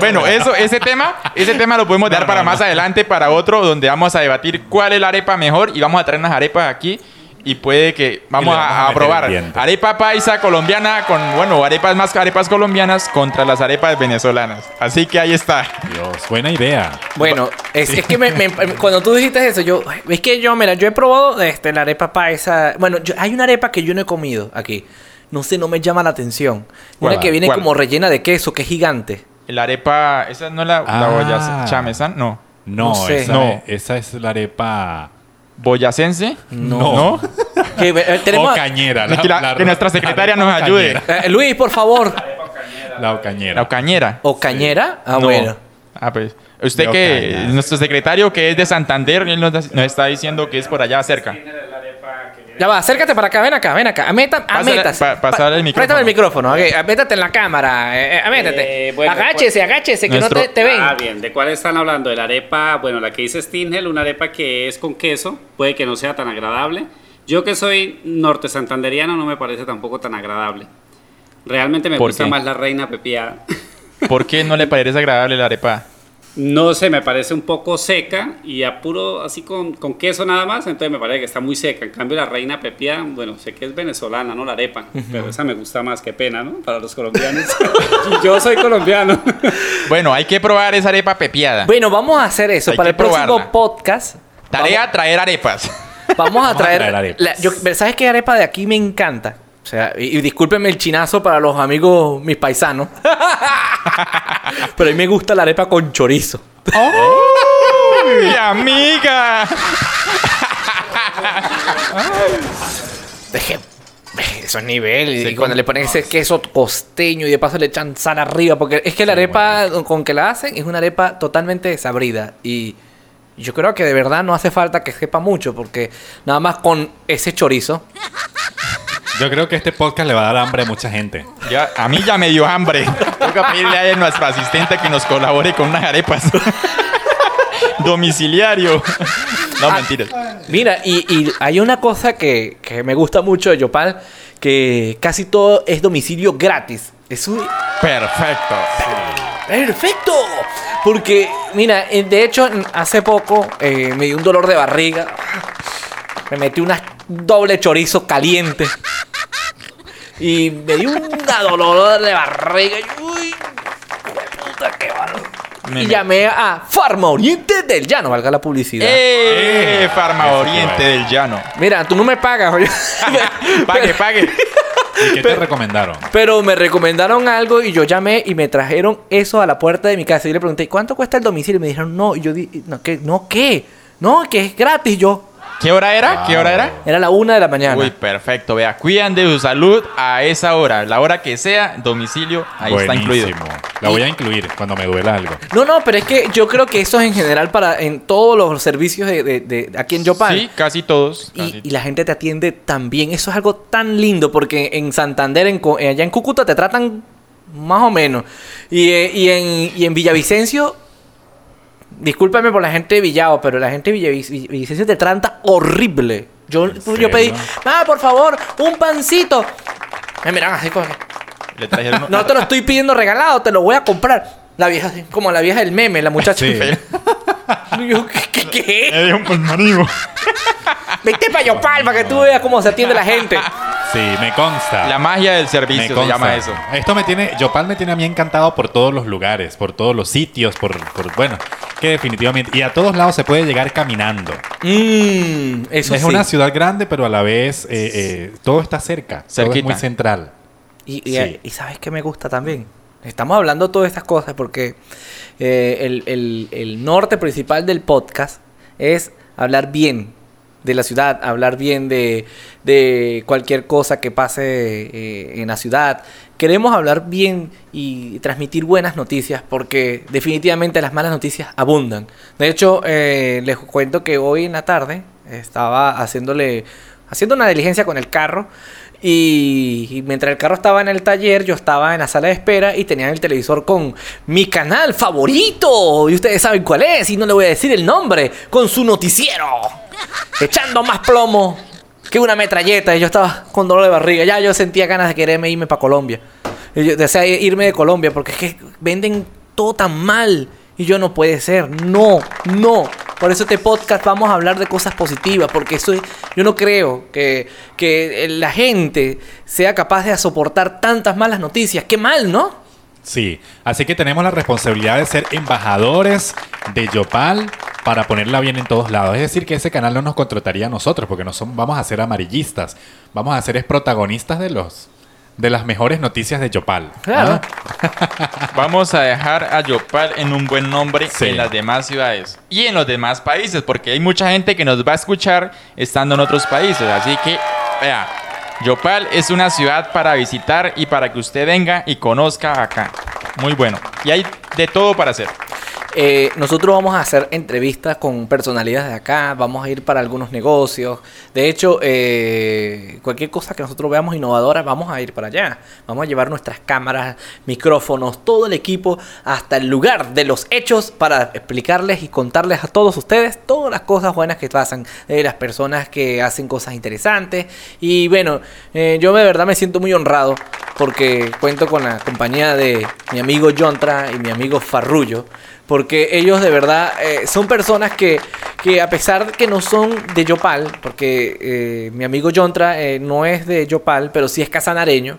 [SPEAKER 2] Bueno, eso, ese tema, ese tema lo podemos dar para más adelante, para otro, donde vamos a debatir cuál es la arepa mejor y vamos a traer unas arepas aquí y puede que vamos, a,
[SPEAKER 3] a
[SPEAKER 2] probar arepa paisa colombiana con, bueno, arepas más arepas colombianas contra las arepas venezolanas. Así que ahí está.
[SPEAKER 3] Dios, buena idea.
[SPEAKER 1] Bueno, es, es que me- me- cuando tú dijiste eso, yo, es que yo, mira, yo he probado este, la arepa paisa. Bueno, yo- hay una arepa que yo no he comido aquí. No sé, no me llama la atención. Una
[SPEAKER 2] ¿Cuál?
[SPEAKER 1] que viene
[SPEAKER 2] ¿Cuál?
[SPEAKER 1] como rellena de queso, que es gigante.
[SPEAKER 2] La arepa, esa no es la, la
[SPEAKER 3] Ah.
[SPEAKER 2] boya- chamezán, no.
[SPEAKER 3] No,
[SPEAKER 1] No sé.
[SPEAKER 3] Esa,
[SPEAKER 2] No.
[SPEAKER 3] esa es la arepa.
[SPEAKER 2] ¿Boyacense?
[SPEAKER 3] No.
[SPEAKER 1] Que, eh, tenemos
[SPEAKER 3] o cañera. la-
[SPEAKER 2] Que la-
[SPEAKER 3] la-
[SPEAKER 2] que nuestra secretaria
[SPEAKER 3] la
[SPEAKER 2] nos ayude.
[SPEAKER 1] eh, Luis, por favor.
[SPEAKER 3] La ocañera.
[SPEAKER 2] La cañera.
[SPEAKER 1] ¿O cañera? Ah,
[SPEAKER 2] No.
[SPEAKER 1] bueno.
[SPEAKER 2] Ah, pues. Usted que, nuestro secretario que es de Santander, él nos, nos está diciendo que es por allá cerca.
[SPEAKER 1] Ya va, acércate para acá, ven acá, ven acá. Meta,
[SPEAKER 2] Pásale-
[SPEAKER 1] métase.
[SPEAKER 2] pa- pasale el micrófono.
[SPEAKER 1] Préstame el micrófono, ok. Métate en la cámara. Eh, eh, métete.
[SPEAKER 4] Eh, bueno,
[SPEAKER 1] agáchese, agáchese, que
[SPEAKER 2] Nuestro-
[SPEAKER 1] no te, te ven.
[SPEAKER 4] Ah, bien. ¿De cuál están hablando? De la arepa, bueno, la que dice Stingel, una arepa que es con queso, puede que no sea tan agradable. Yo que soy norte santanderiano no me parece tampoco tan agradable. Realmente me
[SPEAKER 2] ¿Por
[SPEAKER 4] gusta
[SPEAKER 2] qué?
[SPEAKER 4] más la reina pepiada.
[SPEAKER 2] ¿Por qué no le parece agradable la arepa?
[SPEAKER 4] No sé, me parece un poco seca y a puro así con, con queso nada más, entonces me parece que está muy seca. En cambio la reina pepiada, bueno, sé que es venezolana, ¿no? La arepa, pero esa me gusta más, qué pena, ¿no? Para los colombianos. Yo soy colombiano.
[SPEAKER 2] Bueno, hay que probar esa arepa pepiada.
[SPEAKER 1] Bueno, vamos a hacer eso.
[SPEAKER 2] Hay
[SPEAKER 1] Para el próximo
[SPEAKER 2] probarla.
[SPEAKER 1] podcast.
[SPEAKER 2] Tarea, traer arepas.
[SPEAKER 1] Vamos, vamos a
[SPEAKER 3] Vamos a
[SPEAKER 1] traer.
[SPEAKER 3] traer arepas.
[SPEAKER 1] la- yo- ¿Sabes qué arepa de aquí me encanta? O sea, y, y discúlpenme el chinazo para los amigos, mis paisanos. Pero a mí me gusta la arepa con chorizo.
[SPEAKER 2] ¡Uy, amiga!
[SPEAKER 1] Deje. Eso es nivel. Y
[SPEAKER 2] Sí,
[SPEAKER 1] cuando
[SPEAKER 2] con-
[SPEAKER 1] le ponen ese queso costeño y de paso le echan sal arriba. Porque es que la arepa con que la hacen es una arepa totalmente desabrida. Y yo creo que de verdad no hace falta que sepa mucho. Porque nada más con ese chorizo.
[SPEAKER 3] Yo creo que este podcast le va a dar hambre a mucha gente.
[SPEAKER 2] Ya, a mí ya me dio hambre. Tengo que pedirle a nuestro asistente que nos colabore con unas arepas. Domiciliario. No, mentiras.
[SPEAKER 1] Mira, y, y hay una cosa que, que me gusta mucho de Yopal. Que casi todo es domicilio gratis. Es un...
[SPEAKER 2] Perfecto.
[SPEAKER 1] ¡Perfecto! Porque, mira, eh, de hecho, hace poco eh, me dio un dolor de barriga. Me metí una doble chorizo caliente. Y me dio un dolor de barriga. Y, Uy, puta, qué.
[SPEAKER 2] Me-
[SPEAKER 1] Y llamé a Farma Oriente del Llano, valga la publicidad.
[SPEAKER 2] ¡Eh! Farma
[SPEAKER 3] Eso
[SPEAKER 2] Oriente del Llano.
[SPEAKER 1] Mira, tú no me pagas, oye.
[SPEAKER 2] Pague, pague.
[SPEAKER 3] ¿Y qué te recomendaron?
[SPEAKER 1] Pero me recomendaron algo y yo llamé y me trajeron eso a la puerta de mi casa. Y le pregunté, ¿cuánto cuesta el domicilio? Y me dijeron, no. Y yo dije, no, ¿qué? No, ¿qué? No, que es gratis. Y Yo,
[SPEAKER 2] ¿Qué hora era? ¿Qué hora era?
[SPEAKER 1] era la una de la mañana.
[SPEAKER 2] Uy, perfecto. Vea, cuidan de su salud a esa hora. La hora que sea, domicilio, ahí está incluido.
[SPEAKER 3] Buenísimo. La voy a incluir cuando me duela algo.
[SPEAKER 1] No, no, pero es que yo creo que eso es en general para en todos los servicios de, de- de- aquí en Yopal.
[SPEAKER 2] Sí, casi todos.
[SPEAKER 1] Y,
[SPEAKER 2] casi
[SPEAKER 1] y la gente te atiende tan bien. Eso es algo tan lindo porque en Santander, en, Co- eh, allá en Cúcuta, te tratan más o menos. Y, eh, y en, y en Villavicencio, discúlpame por la gente de Villao, pero la gente de Villavic- Villavicencio te trata horrible. Yo,
[SPEAKER 3] ¿En
[SPEAKER 1] yo pedí, ah, por favor, un pancito. Me miran así como, que,
[SPEAKER 2] Le trajeron...
[SPEAKER 1] no te lo estoy pidiendo regalado, te lo voy a comprar. La vieja, como la vieja del meme, la muchacha.
[SPEAKER 3] Sí.
[SPEAKER 1] Yo, ¿qué? qué,
[SPEAKER 2] dio un palmarigo.
[SPEAKER 1] Vete para Yopal para que tú veas cómo se atiende la gente.
[SPEAKER 3] Sí, me consta.
[SPEAKER 2] La magia del servicio se llama eso.
[SPEAKER 3] Esto me tiene, Yopal me tiene a mí encantado por todos los lugares, por todos los sitios, por, por bueno, que definitivamente. Y a todos lados se puede llegar caminando.
[SPEAKER 1] Mmm, eso
[SPEAKER 3] es
[SPEAKER 1] sí.
[SPEAKER 3] una ciudad grande, pero a la vez eh, eh, todo está cerca. Todo es
[SPEAKER 2] Cerquita.
[SPEAKER 3] muy central.
[SPEAKER 1] Y, y-
[SPEAKER 3] Sí.
[SPEAKER 1] y sabes qué me gusta también. Estamos hablando todas estas cosas porque eh, el, el- el norte principal del podcast es hablar bien de la ciudad, hablar bien de, de cualquier cosa que pase eh, en la ciudad. Queremos hablar bien y transmitir buenas noticias porque definitivamente las malas noticias abundan. De hecho, eh, les cuento que hoy en la tarde estaba haciéndole haciendo una diligencia con el carro y, y mientras el carro estaba en el taller, yo estaba en la sala de espera y tenía el televisor con mi canal favorito. Y ustedes saben cuál es, y no le voy a decir el nombre, con su noticiero. Echando más plomo que una metralleta. Y yo estaba con dolor de barriga. Ya yo sentía ganas de quererme irme para Colombia. Y yo desea irme de Colombia porque es que venden todo tan mal. Y yo no puede ser. No, no. Por eso este podcast vamos a hablar de cosas positivas. Porque eso es- yo no creo que, que la gente sea capaz de soportar tantas malas noticias. Qué mal, ¿no?
[SPEAKER 3] Sí, así que tenemos la responsabilidad de ser embajadores de Yopal para ponerla bien en todos lados. Es decir, que ese canal no nos contrataría a nosotros porque no son, vamos a ser amarillistas. Vamos a ser protagonistas de los de las mejores noticias de Yopal.
[SPEAKER 1] Claro.
[SPEAKER 3] ¿Ah?
[SPEAKER 2] Vamos a dejar a Yopal en un buen nombre
[SPEAKER 3] Sí.
[SPEAKER 2] en las demás ciudades y en los demás países, porque hay mucha gente que nos va a escuchar estando en otros países. Así que, vea, Yopal es una ciudad para visitar y para que usted venga y conozca acá. Muy bueno. Y hay de todo para hacer.
[SPEAKER 1] Eh, nosotros vamos a hacer entrevistas con personalidades de acá, vamos a ir para algunos negocios. De hecho, eh, cualquier cosa que nosotros veamos innovadora, vamos a ir para allá. Vamos a llevar nuestras cámaras, micrófonos, todo el equipo hasta el lugar de los hechos para explicarles y contarles a todos ustedes todas las cosas buenas que pasan, de las personas que hacen cosas interesantes. Y bueno, eh, yo de verdad me siento muy honrado porque cuento con la compañía de mi amigo Jontra y mi amigo Farrullo. Porque ellos de verdad eh, son personas que, que a pesar de que no son de Yopal, porque eh, mi amigo Jontra eh, no es de Yopal, pero sí es casanareño,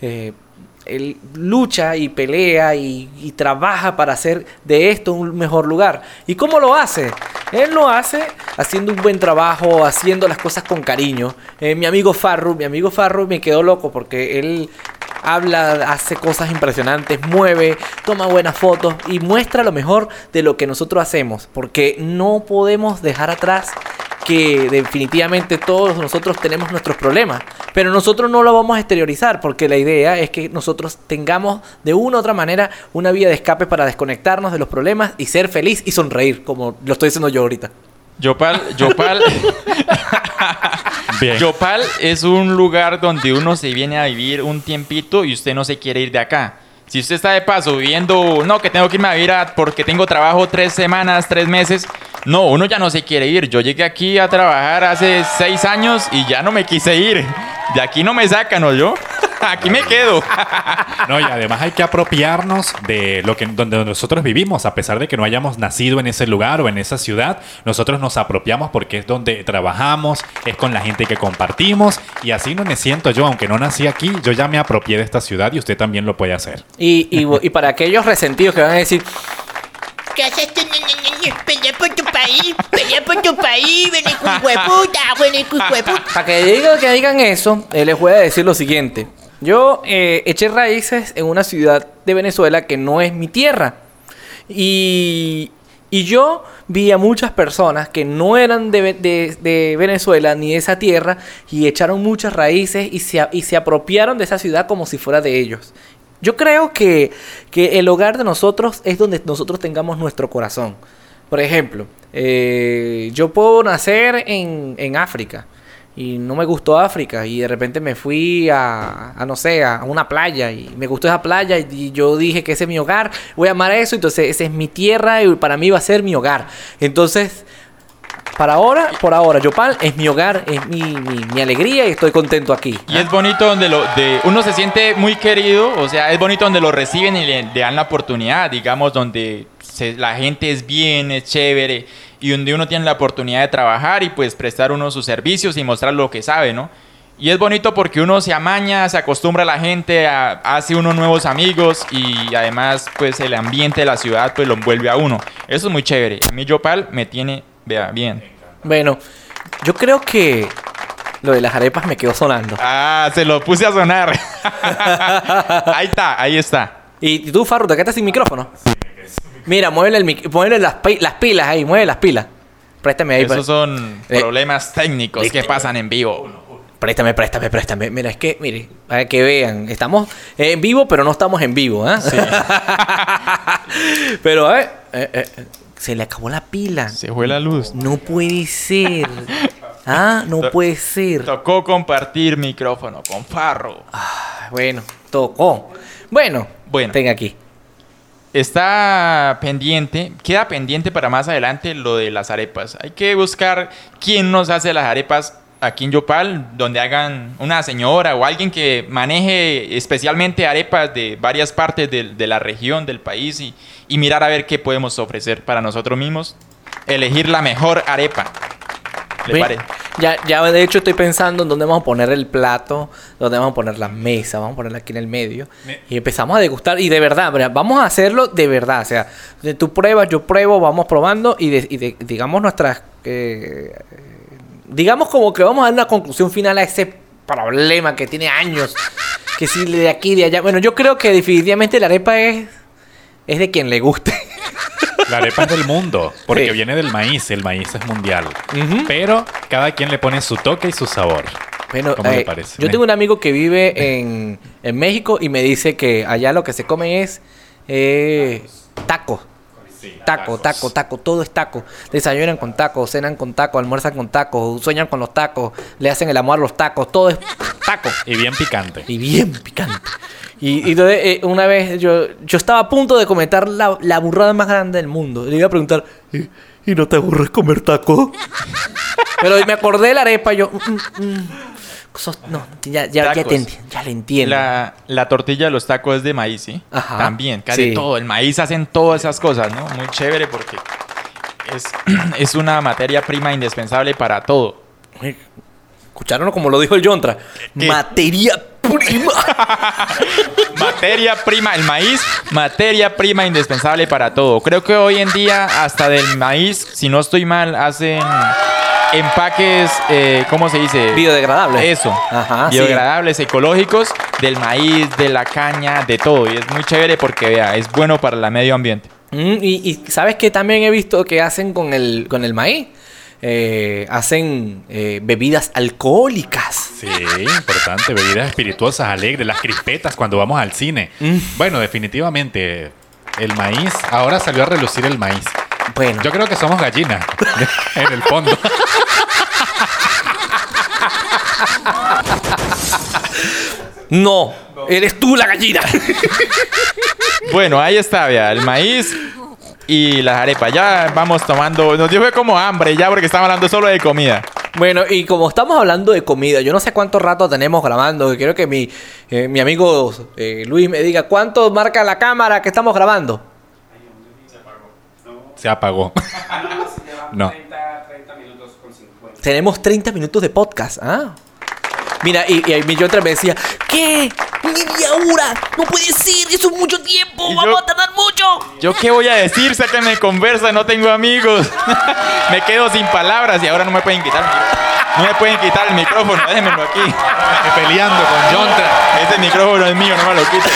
[SPEAKER 1] él lucha y pelea y, trabaja para hacer de esto un mejor lugar. ¿Y cómo lo hace? Él lo hace haciendo un buen trabajo, haciendo las cosas con cariño. Mi amigo Farru, mi amigo Farru me quedó loco porque él habla, hace cosas impresionantes, mueve, toma buenas fotos y muestra lo mejor de lo que nosotros hacemos. Porque no podemos dejar atrás que definitivamente todos nosotros tenemos nuestros problemas, pero nosotros no lo vamos a exteriorizar porque la idea es que nosotros tengamos de una u otra manera una vía de escape para desconectarnos de los problemas y ser feliz y sonreír, como lo estoy diciendo yo ahorita.
[SPEAKER 2] Yopal, Yopal,
[SPEAKER 3] Bien.
[SPEAKER 2] Yopal es un lugar donde uno se viene a vivir un tiempito y usted no se quiere ir de acá. Si usted está de paso viviendo, no, que tengo que irme a vivir a- porque tengo trabajo tres semanas, tres meses, no, uno ya no se quiere ir. Yo llegué aquí a trabajar hace seis años y ya no me quise ir. De aquí no me sacan, ¿o yo? Aquí me quedo.
[SPEAKER 3] No, y además hay que apropiarnos de lo que donde nosotros vivimos, a pesar de que no hayamos nacido en ese lugar o en esa ciudad, nosotros nos apropiamos porque es donde trabajamos, es con la gente que compartimos y así no me siento yo, aunque no nací aquí, yo ya me apropié de esta ciudad y usted también lo puede hacer.
[SPEAKER 1] Y, y, y para aquellos resentidos que van a decir,
[SPEAKER 5] ¿Qué haces tú? Pelea por tu país, pelea por tu país, ven con hueputa, ven con hueputa.
[SPEAKER 1] Para que digan que digan eso, les voy a decir lo siguiente. Yo eh, eché raíces en una ciudad de Venezuela que no es mi tierra. Y, y yo vi a muchas personas que no eran de, de- Venezuela ni de esa tierra y echaron muchas raíces y se, y se apropiaron de esa ciudad como si fuera de ellos. Yo creo que, que el hogar de nosotros es donde nosotros tengamos nuestro corazón. Por ejemplo, eh, yo puedo nacer en, en África y no me gustó África y de repente me fui a, a, no sé, a una playa y me gustó esa playa y, y yo dije que ese es mi hogar, voy a amar eso, entonces esa es mi tierra y para mí va a ser mi hogar. Entonces, para ahora, por ahora, Yopal es mi hogar, es mi, mi- mi alegría y estoy contento aquí.
[SPEAKER 2] Y es bonito donde lo, de, uno se siente muy querido, o sea, es bonito donde lo reciben y le, le dan la oportunidad, digamos, donde se- la gente es bien, es chévere, y donde uno tiene la oportunidad de trabajar y pues prestar uno sus servicios y mostrar lo que sabe, ¿no? Y es bonito porque uno se amaña, se acostumbra a la gente, a- hace unos nuevos amigos y además pues el ambiente de la ciudad pues lo envuelve a uno. Eso es muy chévere. A mí Yopal me tiene, vea, bien.
[SPEAKER 1] Bueno, yo creo que lo de las arepas me quedó sonando.
[SPEAKER 2] Ah, se lo puse a sonar. ahí está, ahí está.
[SPEAKER 1] ¿Y tú, Farru, te quedaste sin micrófono? Mira, muévele, el mic- muévele las, pi- las pilas ahí, mueve las pilas. Préstame ahí.
[SPEAKER 2] Esos son
[SPEAKER 1] Eh,
[SPEAKER 2] problemas técnicos que pasan en vivo.
[SPEAKER 1] Préstame, préstame, préstame. Mira, es que, mire, para que vean, estamos en vivo, pero no estamos en vivo, ¿ah? pero, a ver, eh, eh, eh, se le acabó la pila.
[SPEAKER 2] Se fue la luz.
[SPEAKER 1] No puede ser. Ah, no puede ser.
[SPEAKER 2] Tocó compartir micrófono con Farro.
[SPEAKER 1] Ah, Bueno, tocó. Bueno,
[SPEAKER 2] Bueno.
[SPEAKER 1] tenga aquí.
[SPEAKER 2] Está pendiente, queda pendiente para más adelante lo de las arepas. Hay que buscar quién nos hace las arepas aquí en Yopal, donde hagan una señora o alguien que maneje especialmente arepas de varias partes de, la región, del país y mirar a ver qué podemos ofrecer para nosotros mismos. Elegir la mejor arepa. ¿Le parece?
[SPEAKER 1] Ya, ya de hecho estoy pensando en dónde vamos a poner el plato, dónde vamos a poner la mesa, vamos a ponerla aquí en el medio.
[SPEAKER 3] Me-
[SPEAKER 1] Y empezamos a degustar. Y de verdad, mira, vamos a hacerlo de verdad. O sea, tú pruebas, yo pruebo, vamos probando y, de- y de- digamos nuestras... eh, digamos como que vamos a dar una conclusión final a ese problema que tiene años. Que si de aquí, de allá... Bueno, yo creo que definitivamente la arepa es... Es de quien le guste.
[SPEAKER 3] La arepa es del mundo, porque
[SPEAKER 1] Sí.
[SPEAKER 3] viene del maíz, el maíz es mundial. Pero cada quien le pone su toque y su sabor.
[SPEAKER 1] Bueno,
[SPEAKER 3] ¿Cómo le
[SPEAKER 1] eh,
[SPEAKER 3] parece?
[SPEAKER 1] yo tengo un amigo que vive en, en México y me dice que allá lo que se come es eh, taco. Taco,
[SPEAKER 3] tacos.
[SPEAKER 1] taco, taco, todo es taco. Desayunan con tacos, cenan con tacos, almuerzan con tacos, sueñan con los tacos, le hacen el amor a los tacos, todo es taco.
[SPEAKER 3] Y bien picante.
[SPEAKER 1] Y bien picante. Y, y entonces, eh, una vez yo, yo estaba a punto de comentar la, la burrada más grande del mundo. Le iba a preguntar, ¿y, y no te aburres comer taco? Pero me acordé de la arepa y yo... mm, mm, sos- no, ya, ya, ya, te ya le entiendo.
[SPEAKER 2] La, la tortilla de los tacos es de maíz, ¿sí?
[SPEAKER 1] Ajá.
[SPEAKER 2] También, casi
[SPEAKER 1] Sí.
[SPEAKER 2] todo. El maíz hacen todas esas cosas, ¿no? Muy chévere porque es, es una materia prima indispensable para todo.
[SPEAKER 1] ¿Escucharon como lo dijo el Yontra?
[SPEAKER 2] ¿Qué?
[SPEAKER 1] Materia prima.
[SPEAKER 2] Materia prima, el maíz, materia prima indispensable para todo. Creo que hoy en día, hasta del maíz, si no estoy mal, hacen empaques, eh, ¿cómo se dice?
[SPEAKER 1] Biodegradable.
[SPEAKER 2] Eso,
[SPEAKER 1] Ajá, sí.
[SPEAKER 2] biodegradables, ecológicos, del maíz, de la caña, de todo. Y es muy chévere porque, vea, es bueno para el medio ambiente.
[SPEAKER 1] Mm, y, y sabes que también he visto que hacen con el, con el maíz. Eh, hacen eh, bebidas alcohólicas.
[SPEAKER 3] Sí, importante. Bebidas espirituosas, alegres, las crispetas cuando vamos al cine.
[SPEAKER 1] Mm.
[SPEAKER 3] Bueno, definitivamente, el maíz. Ahora salió a relucir el maíz.
[SPEAKER 1] Bueno,
[SPEAKER 3] Yo creo que somos gallinas en el fondo.
[SPEAKER 1] no, eres tú la gallina.
[SPEAKER 2] Bueno, ahí está, vea, el maíz y las arepas. Ya vamos tomando, nos dio fue como hambre ya porque estamos hablando solo de comida.
[SPEAKER 1] Bueno, y como estamos hablando de comida, yo no sé cuánto rato tenemos grabando. Quiero que mi, eh, mi amigo eh, Luis me diga cuánto marca la cámara que estamos grabando.
[SPEAKER 3] Se apagó. No.
[SPEAKER 4] 30, 30 minutos con 50.
[SPEAKER 1] Tenemos 30 minutos de podcast, ¿ah? Mira, y, y mi otra me decía,
[SPEAKER 5] ¿Qué? ¡Media hora! ¡No puede ser! ¡Eso es mucho tiempo!
[SPEAKER 2] Y
[SPEAKER 5] ¡Vamos
[SPEAKER 2] yo-
[SPEAKER 5] a tardar mucho!
[SPEAKER 2] ¿Yo qué voy a decir? Sáquenme conversa, no tengo amigos. me quedo sin palabras y ahora no me pueden quitar. No me pueden quitar el micrófono, déjenmelo aquí.
[SPEAKER 3] Peleando con Jontra.
[SPEAKER 2] Ese micrófono es mío, no me lo quiten.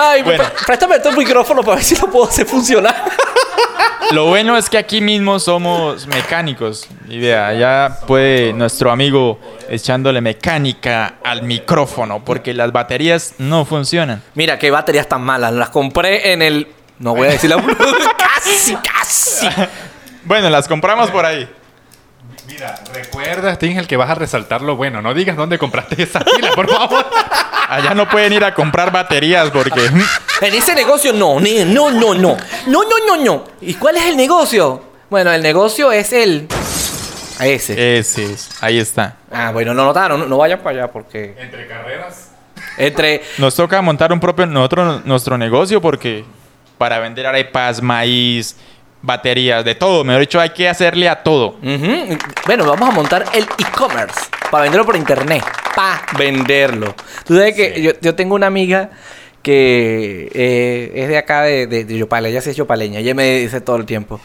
[SPEAKER 1] ay,
[SPEAKER 2] Bueno.
[SPEAKER 1] pré- préstame tu micrófono para ver si lo puedo hacer funcionar.
[SPEAKER 2] Lo bueno es que aquí mismo somos mecánicos. Y vea, ya puede nuestro amigo echándole mecánica al micrófono porque las baterías no funcionan.
[SPEAKER 1] Mira, qué baterías tan malas. Las compré en el... No voy a decir la... casi, casi.
[SPEAKER 2] Bueno, las compramos por ahí.
[SPEAKER 3] Mira, recuerda, Stingel, que vas a resaltar lo bueno. No digas dónde compraste esa pila, por favor.
[SPEAKER 2] Allá no pueden ir a comprar baterías porque
[SPEAKER 1] En ese negocio no, no, no, no. No, no, no, no. ¿Y cuál es el negocio? Bueno, el negocio es el... Ese.
[SPEAKER 2] Ese es. Ahí está.
[SPEAKER 1] Ah, bueno, no notaron. No, no vayan para allá porque...
[SPEAKER 3] Entre carreras.
[SPEAKER 1] Entre...
[SPEAKER 2] Nos toca montar un propio nosotros, nuestro negocio porque para vender arepas, maíz, baterías, de todo. Mejor dicho, hay que hacerle a todo.
[SPEAKER 1] Bueno, vamos a montar el e-commerce para venderlo por internet. Para venderlo. Tú sabes que
[SPEAKER 3] Sí.
[SPEAKER 1] yo, yo tengo una amiga que eh, es de acá de, de, de Yopal. Ella sí es yopaleña. Ella me dice todo el tiempo.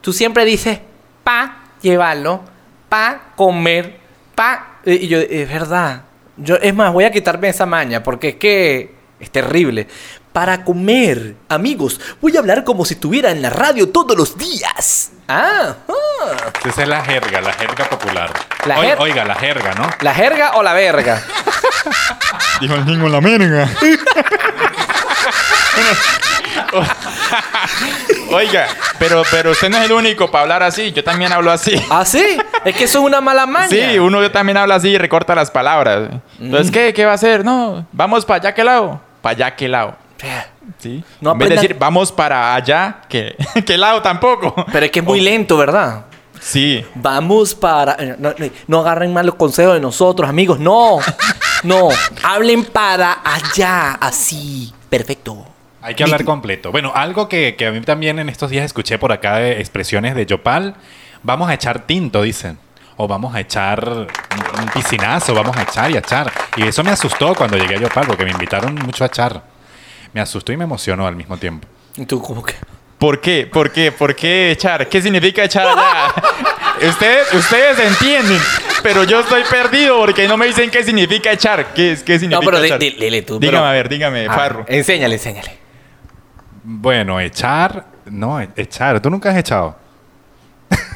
[SPEAKER 1] Tú siempre dices pa llevarlo, pa comer, pa... Y yo, es verdad. Yo, es más, voy a quitarme esa maña porque es que es terrible. Para comer, amigos, voy a hablar como si estuviera en la radio todos los días. Ah, ah.
[SPEAKER 3] Esa es la jerga, la jerga popular.
[SPEAKER 1] La
[SPEAKER 3] Oi-
[SPEAKER 1] jer-
[SPEAKER 3] Oiga, la jerga, ¿no?
[SPEAKER 1] ¿La jerga o la verga?
[SPEAKER 2] Dijo el niño la merga. Oiga, pero, pero usted no es el único para hablar así. Yo también hablo así.
[SPEAKER 1] ¿Ah, sí? Es que eso es una mala maña.
[SPEAKER 2] Sí, uno también habla así y recorta las palabras. Entonces,
[SPEAKER 1] Mm.
[SPEAKER 2] ¿qué? ¿Qué va a hacer? No, vamos para allá que lado. Para allá que lado. ¿Sí?
[SPEAKER 1] No
[SPEAKER 2] en vez de
[SPEAKER 1] aprenda-
[SPEAKER 2] decir, vamos para allá que, que lado tampoco.
[SPEAKER 1] Pero es que es muy lento, ¿verdad?
[SPEAKER 2] Sí.
[SPEAKER 1] Vamos para... eh, No, no- no agarren mal los consejos de nosotros, amigos. No. No. Hablen para allá. Así. Perfecto.
[SPEAKER 3] Hay que hablar completo. Bueno, algo que, que a mí también en estos días escuché por acá de expresiones de Yopal. Vamos a echar tinto, dicen. O vamos a echar un un piscinazo, vamos a echar y a echar. Y eso me asustó cuando llegué a Yopal porque me invitaron mucho a echar. Me asustó y me emocionó al mismo tiempo.
[SPEAKER 1] ¿Y tú cómo que?
[SPEAKER 2] ¿Por qué? ¿Por qué? ¿Por qué echar? ¿Qué significa echar allá? ustedes, ustedes entienden, pero yo estoy perdido porque no me dicen qué significa echar. ¿Qué, qué significa
[SPEAKER 1] No, pero
[SPEAKER 2] echar?
[SPEAKER 1] di- dile tú,
[SPEAKER 2] Dígame,
[SPEAKER 1] pero-
[SPEAKER 2] a ver, dígame,
[SPEAKER 1] Ah,
[SPEAKER 2] Farro.
[SPEAKER 1] enséñale, enséñale.
[SPEAKER 3] Bueno, echar. No, echar. ¿Tú nunca has echado?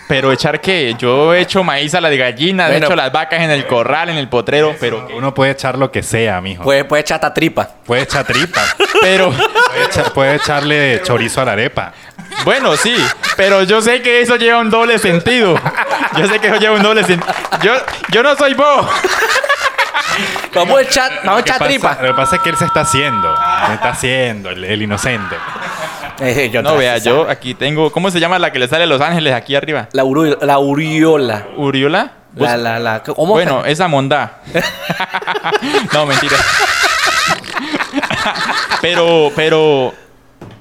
[SPEAKER 2] Pero echar qué? Yo he hecho maíz a las gallinas,
[SPEAKER 1] Bueno.
[SPEAKER 2] he hecho las vacas en el corral, en el potrero, pero...
[SPEAKER 3] Uno puede echar lo que sea, mijo.
[SPEAKER 1] Puede, puede echar esta tripa.
[SPEAKER 3] Puede echar tripa.
[SPEAKER 2] Pero,
[SPEAKER 3] puede, echar- puede echarle chorizo a la arepa.
[SPEAKER 2] bueno, sí, pero yo sé que eso lleva un doble sentido. Yo sé que eso lleva un doble sentido. Yo, yo no soy vos.
[SPEAKER 1] Vamos a echar, vamos a
[SPEAKER 3] Lo que
[SPEAKER 1] echar
[SPEAKER 3] pasa-
[SPEAKER 1] tripa.
[SPEAKER 3] Lo que pasa es que él se está haciendo. Se está haciendo, el, el inocente.
[SPEAKER 1] Eh, yo
[SPEAKER 2] No, vea, yo aquí tengo... ¿Cómo se llama la que le sale a Los Ángeles aquí arriba?
[SPEAKER 1] La, la uriola.
[SPEAKER 2] ¿Uriola? Vos-
[SPEAKER 1] La, la, la. ¿Cómo?
[SPEAKER 2] Bueno, esa mondá. no, mentira. pero, pero.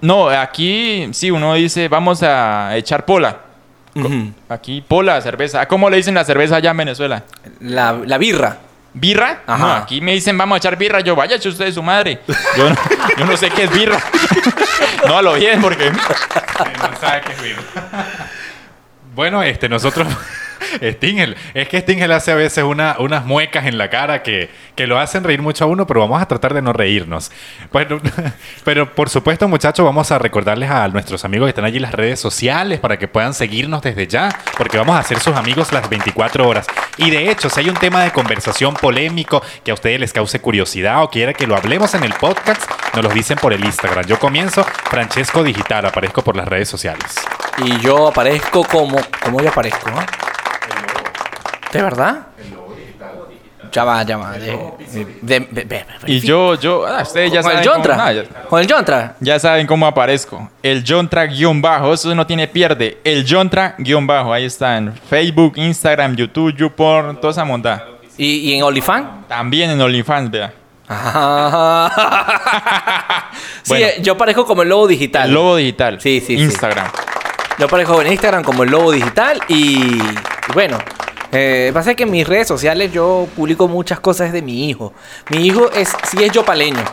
[SPEAKER 2] No, aquí sí, uno dice, vamos a echar pola. Aquí, pola, cerveza. ¿A ¿Cómo le dicen la cerveza allá en Venezuela?
[SPEAKER 1] la, la birra.
[SPEAKER 2] ¿Birra?
[SPEAKER 1] Ajá.
[SPEAKER 2] No, aquí me dicen, vamos a echar birra. Yo, vaya, eche usted de su madre. Yo no, yo no sé qué es birra. no, a lo bien, porque.
[SPEAKER 3] No sabe qué es bien. Bueno, este, nosotros. Stingel. Es que Stingel hace a veces una- unas muecas en la cara que, que lo hacen reír mucho a uno, pero vamos a tratar de no reírnos. Bueno, pero por supuesto, muchachos, vamos a recordarles a nuestros amigos que están allí en las redes sociales para que puedan seguirnos desde ya, porque vamos a ser sus amigos las 24 horas. Y de hecho, si hay un tema de conversación polémico que a ustedes les cause curiosidad o quiera que lo hablemos en el podcast, nos lo dicen por el Instagram. Yo comienzo Francesco Digital, aparezco por las redes sociales.
[SPEAKER 1] Y yo aparezco como. ¿Cómo yo aparezco? no? ¿De verdad? Ya va, ya va. de- de- de- de- de-
[SPEAKER 2] Y yo, yo, ah, ustedes ya
[SPEAKER 1] ¿Con el
[SPEAKER 2] saben. cómo-
[SPEAKER 1] Yontra?
[SPEAKER 2] ah, ya-
[SPEAKER 1] ¿Con el Yontra?
[SPEAKER 2] Ya saben cómo aparezco. El Jontra guion bajo. Eso no tiene pierde. El Jontra guion bajo. Ahí está en Facebook, Instagram, YouTube, YouPorn, toda esa monda.
[SPEAKER 1] ¿Y, y en OnlyFans?
[SPEAKER 2] También en OnlyFans, vea.
[SPEAKER 1] sí,
[SPEAKER 2] Bueno.
[SPEAKER 1] eh, yo aparezco como el lobo digital.
[SPEAKER 2] El lobo digital.
[SPEAKER 1] Sí, sí, sí.
[SPEAKER 2] Instagram.
[SPEAKER 1] Yo aparezco en Instagram como el lobo digital y, y bueno, eh, pasa que en mis redes sociales yo publico muchas cosas de mi hijo. Mi hijo es sí es yopaleño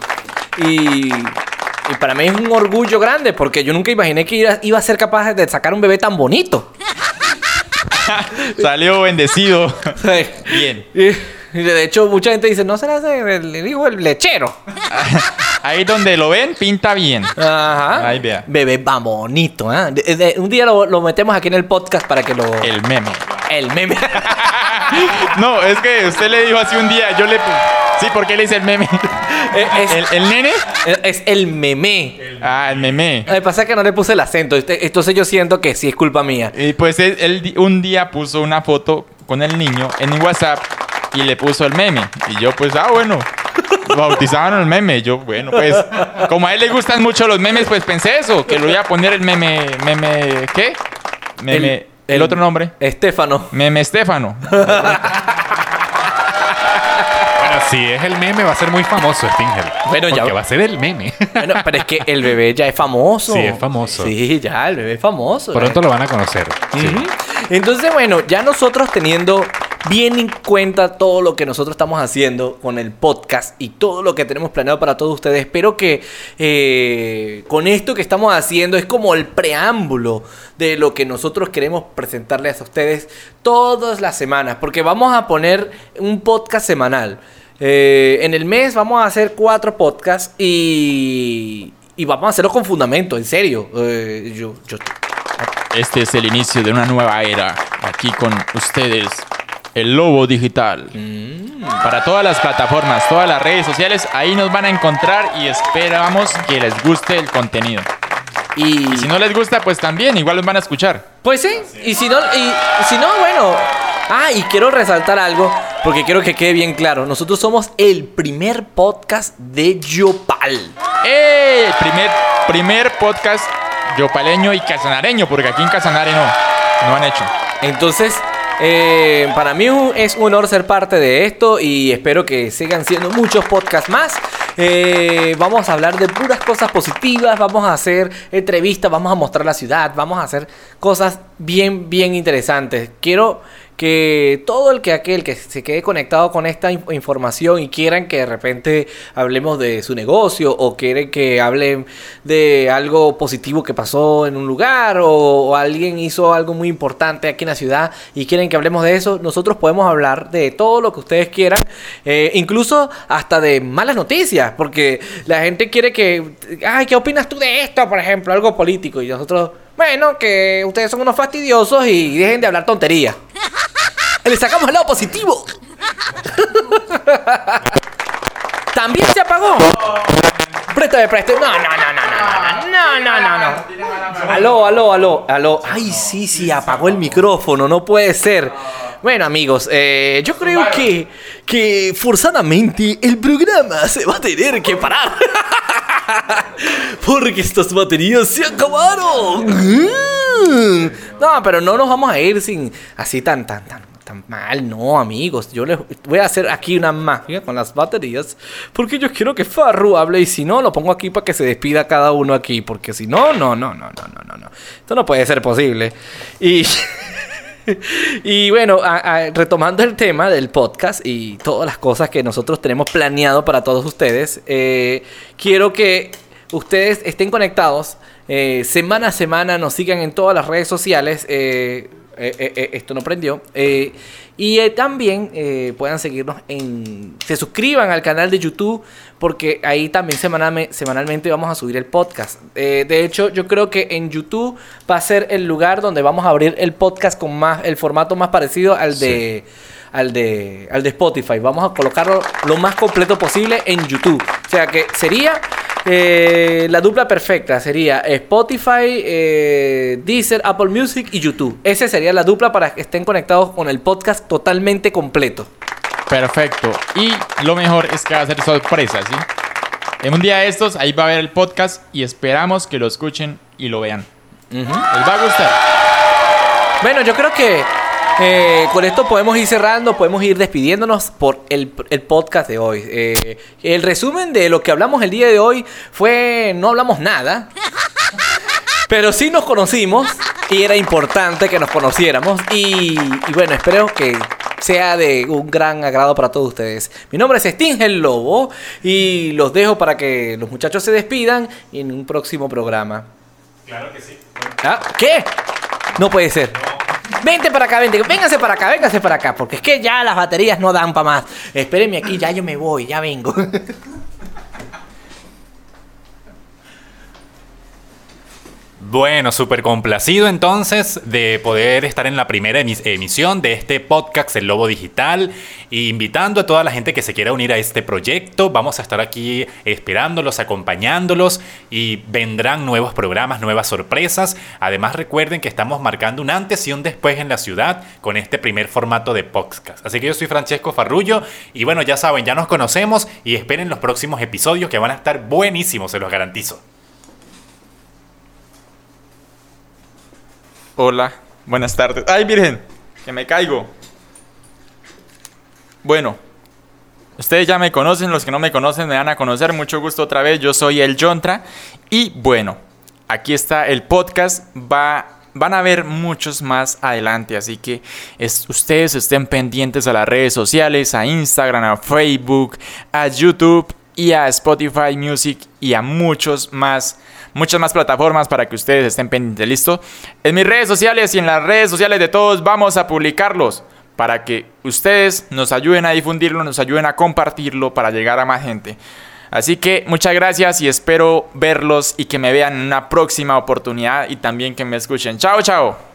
[SPEAKER 1] y, y para mí es un orgullo grande porque yo nunca imaginé que iba, iba a ser capaz de sacar un bebé tan bonito.
[SPEAKER 2] Salió bendecido. Bien.
[SPEAKER 1] Y, de hecho mucha gente dice, no será ese el, el hijo del lechero.
[SPEAKER 2] Ahí donde lo ven, pinta bien.
[SPEAKER 1] Ajá.
[SPEAKER 2] Ahí vea.
[SPEAKER 1] Bebé va bonito, ¿eh? De- de- un día lo, lo metemos aquí en el podcast para que lo...
[SPEAKER 2] El meme.
[SPEAKER 1] El meme.
[SPEAKER 2] No, es que usted le dijo así un día. Yo le. Sí, ¿por qué le dice el meme?
[SPEAKER 1] es,
[SPEAKER 2] ¿El, el nene?
[SPEAKER 1] es el meme.
[SPEAKER 2] Ah, el meme.
[SPEAKER 1] Lo que pasa es que no le puse el acento. este- Entonces yo siento que sí es culpa mía.
[SPEAKER 2] Y pues él, un día puso una foto con el niño en WhatsApp y le puso el meme. Y yo, pues, ah, bueno. Bautizaban el meme. Y yo, bueno, pues, como a él le gustan mucho los memes, pues pensé eso, que lo iba a poner el meme, meme, ¿qué? Meme, el, otro nombre.
[SPEAKER 1] Estefano.
[SPEAKER 2] Meme Estefano.
[SPEAKER 3] Bueno, si es el meme, va a ser muy famoso Stingel.
[SPEAKER 1] Bueno, ya-
[SPEAKER 3] Porque va a ser el meme.
[SPEAKER 1] Bueno, pero es que el bebé ya es famoso.
[SPEAKER 3] Sí, es famoso.
[SPEAKER 1] Sí, ya, el bebé es famoso.
[SPEAKER 3] Pronto lo van a conocer. Sí.
[SPEAKER 1] Entonces, bueno, ya nosotros teniendo bien en cuenta todo lo que nosotros estamos haciendo con el podcast y todo lo que tenemos planeado para todos ustedes, espero que eh, con esto que estamos haciendo es como el preámbulo de lo que nosotros queremos presentarles a ustedes todas las semanas, porque vamos a poner un podcast semanal. Eh, en el mes vamos a hacer cuatro podcasts y, y vamos a hahacerlo con fundamento, en serio. Eh, yo, yo,
[SPEAKER 2] Este es el inicio de una nueva era. Aquí con ustedes, el Lobo Digital. Para todas las plataformas, todas las redes sociales, ahí nos van a encontrar y esperamos que les guste el contenido.
[SPEAKER 1] y,
[SPEAKER 2] Y si no les gusta, pues también, igual los van a escuchar.
[SPEAKER 1] Pues sí, y si no, y, y si no, bueno. Ah, y quiero resaltar algo, porque quiero que quede bien claro. Nosotros somos el primer podcast de Yopal.
[SPEAKER 2] ¡Eh! El primer, primer podcast yopaleño y casanareño, porque aquí en Casanare no, no han hecho.
[SPEAKER 1] Entonces, eh, para mí es un honor ser parte de esto y espero que sigan siendo muchos podcasts más. Eh, vamos a hablar de puras cosas positivas, vamos a hacer entrevistas, vamos a mostrar la ciudad, vamos a hacer cosas bien, bien interesantes. Quiero que todo el que aquel que se quede conectado con esta in- información y quieran que de repente hablemos de su negocio o quieren que hablen de algo positivo que pasó en un lugar o, o alguien hizo algo muy importante aquí en la ciudad y quieren que hablemos de eso, nosotros podemos hablar de todo lo que ustedes quieran, eh, incluso hasta de malas noticias, porque la gente quiere que, ay, ¿qué opinas tú de esto? Por ejemplo, algo político y nosotros, bueno, que ustedes son unos fastidiosos y dejen de hablar tonterías. Le sacamos el lado positivo. También se apagó. Préstame, préstame. No, no, no, no, no, no, no, no, no. Aló, aló, aló, aló. Ay, sí, sí, apagó el micrófono, no puede ser. Bueno, amigos, eh, yo creo que, que forzadamente el programa se va a tener que parar. Porque estas baterías se acabaron. Mm. No, pero no nos vamos a ir sin así tan, tan, tan, tan mal. No, amigos. Yo les voy a hacer aquí una magia con las baterías. Porque yo quiero que Farru hable y si no, lo pongo aquí para que se despida cada uno aquí. Porque si no, no, no, no, no, no, no, no. Esto no puede ser posible. Y... Y bueno, retomando el tema del podcast y todas las cosas que nosotros tenemos planeado para todos ustedes, eh, quiero que ustedes estén conectados eh, semana a semana, nos sigan en todas las redes sociales. eh, esto no prendió. Y eh, también eh, puedan seguirnos en. Se suscriban al canal de YouTube. Porque ahí también semanalme- semanalmente vamos a subir el podcast. Eh, de hecho, yo creo que en YouTube va a ser el lugar donde vamos a abrir el podcast con más. el formato más parecido al de. Al de, al de Spotify. Vamos a colocarlo lo más completo posible en YouTube. O sea que sería eh, la dupla perfecta. Sería Spotify, eh, Deezer, Apple Music y YouTube. Esa sería la dupla para que estén conectados con el podcast totalmente completo.
[SPEAKER 2] Perfecto. Y lo mejor es que va a ser sorpresa, ¿sí? En un día de estos, ahí va a ver el podcast y esperamos que lo escuchen y lo vean. Les va a gustar.
[SPEAKER 1] Bueno, yo creo que eh, con esto podemos ir cerrando, podemos ir despidiéndonos por el, el podcast de hoy. Eh, el resumen de lo que hablamos el día de hoy fue, no hablamos nada, pero sí nos conocimos y era importante que nos conociéramos. Y, y bueno, espero que sea de un gran agrado para todos ustedes. Mi nombre es Sting el Lobo y los dejo para que los muchachos se despidan en un próximo programa.
[SPEAKER 3] Claro que sí.
[SPEAKER 1] ¿Ah? ¿Qué? No puede ser. Vente para acá, vente. Véngase para acá, véngase para acá. Porque es que ya las baterías no dan para más. Espérenme aquí, ya yo me voy, ya vengo.
[SPEAKER 3] Bueno, súper complacido entonces de poder estar en la primera emis- emisión de este podcast El Lobo Digital e invitando a toda la gente que se quiera unir a este proyecto. Vamos a estar aquí esperándolos, acompañándolos y vendrán nuevos programas, nuevas sorpresas. Además recuerden que estamos marcando un antes y un después en la ciudad con este primer formato de podcast. Así que yo soy Francesco Farrullo y bueno, ya saben, ya nos conocemos y esperen los próximos episodios que van a estar buenísimos, se los garantizo.
[SPEAKER 2] Hola, Buenas tardes. Ay, Virgen, que me caigo. Bueno, ustedes ya me conocen, los que no me conocen me van a conocer. Mucho gusto otra vez. Yo soy el Jontra. Y bueno, aquí está el podcast. Va, van a ver muchos más adelante. Así que es- ustedes estén pendientes a las redes sociales, a Instagram, a Facebook, a YouTube y a Spotify Music y a muchos más. Muchas más plataformas para que ustedes estén pendientes, ¿listo? En mis redes sociales y en las redes sociales de todos vamos a publicarlos para que ustedes nos ayuden a difundirlo, nos ayuden a compartirlo para llegar a más gente. Así que muchas gracias y espero verlos y que me vean en una próxima oportunidad y también que me escuchen. Chao, chao.